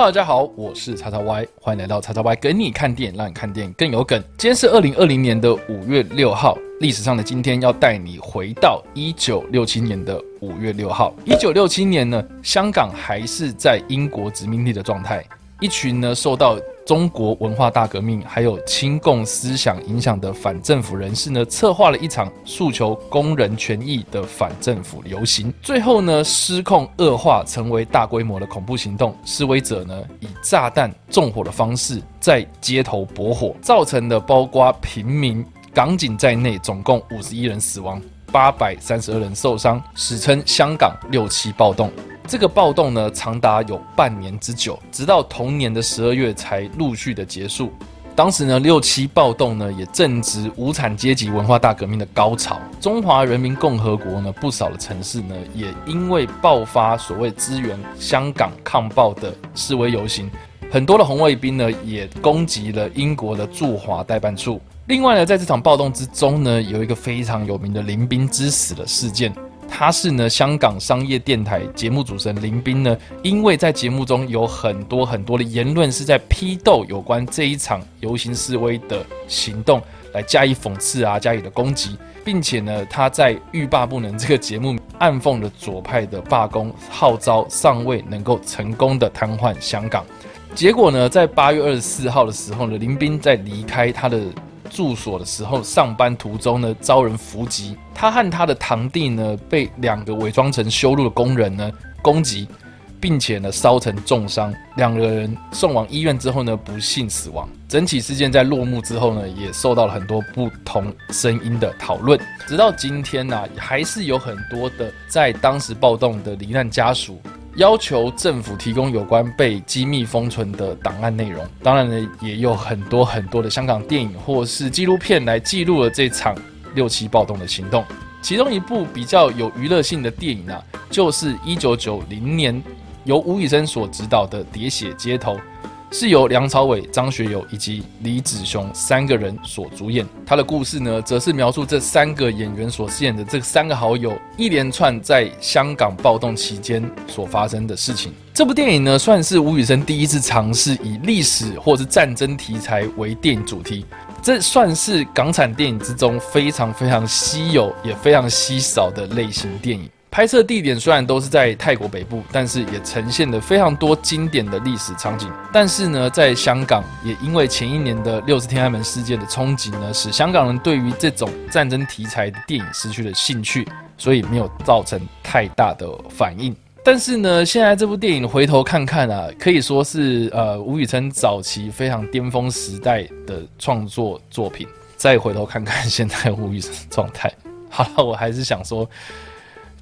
大家好，我是叉叉 Y，欢迎来到叉叉 Y 给你看电影，让你看电影更有梗。今天是二零二零年的五月六号，历史上的今天要带你回到一九六七年的五月六号。一九六七年呢，香港还是在英国殖民地的状态，一群呢受到。中国文化大革命还有亲共思想影响的反政府人士呢，策划了一场诉求工人权益的反政府游行，最后呢失控恶化，成为大规模的恐怖行动。示威者呢以炸弹纵火的方式在街头搏火，造成的包括平民、港警在内，总共五十一人死亡，八百三十二人受伤，史称香港六七暴动。这个暴动呢，长达有半年之久，直到同年的十二月才陆续的结束。当时呢，六七暴动呢，也正值无产阶级文化大革命的高潮。中华人民共和国呢，不少的城市呢，也因为爆发所谓支援香港抗暴的示威游行，很多的红卫兵呢，也攻击了英国的驻华代办处。另外呢，在这场暴动之中呢，有一个非常有名的林斌之死的事件。他是呢，香港商业电台节目主持人林斌呢，因为在节目中有很多很多的言论是在批斗有关这一场游行示威的行动，来加以讽刺啊，加以的攻击，并且呢，他在欲罢不能这个节目暗讽了左派的罢工号召，尚未能够成功的瘫痪香港。结果呢，在八月二十四号的时候呢，林斌在离开他的。住所的时候，上班途中呢，遭人伏击。他和他的堂弟呢，被两个伪装成修路的工人呢攻击，并且呢烧成重伤。两个人送往医院之后呢，不幸死亡。整起事件在落幕之后呢，也受到了很多不同声音的讨论。直到今天呢，还是有很多的在当时暴动的罹难家属。要求政府提供有关被机密封存的档案内容。当然呢，也有很多很多的香港电影或是纪录片来记录了这场六七暴动的行动。其中一部比较有娱乐性的电影啊，就是一九九零年由吴宇森所执导的《喋血街头》。是由梁朝伟、张学友以及李子雄三个人所主演。他的故事呢，则是描述这三个演员所饰演的这三个好友一连串在香港暴动期间所发生的事情。这部电影呢，算是吴宇森第一次尝试以历史或是战争题材为电影主题，这算是港产电影之中非常非常稀有也非常稀少的类型电影。拍摄地点虽然都是在泰国北部，但是也呈现了非常多经典的历史场景。但是呢，在香港也因为前一年的六十天安门事件的冲击呢，使香港人对于这种战争题材的电影失去了兴趣，所以没有造成太大的反应。但是呢，现在这部电影回头看看啊，可以说是呃吴宇森早期非常巅峰时代的创作作品。再回头看看现在吴宇森状态，好了，我还是想说。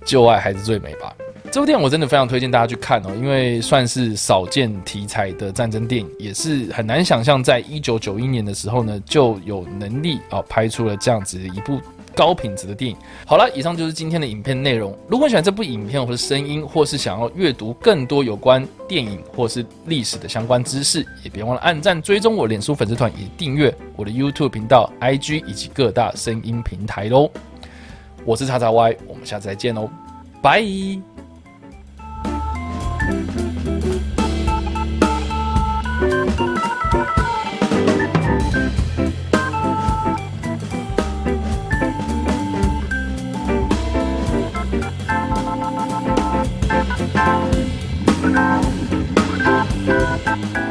旧爱还是最美吧。这部电影我真的非常推荐大家去看哦，因为算是少见题材的战争电影，也是很难想象在一九九一年的时候呢就有能力啊拍出了这样子一部高品质的电影。好了，以上就是今天的影片内容。如果喜欢这部影片或者声音，或是想要阅读更多有关电影或是历史的相关知识，也别忘了按赞、追踪我脸书粉丝团，以及订阅我的 YouTube 频道、IG 以及各大声音平台喽。我是叉叉 y 我们下次再见哦。拜。拜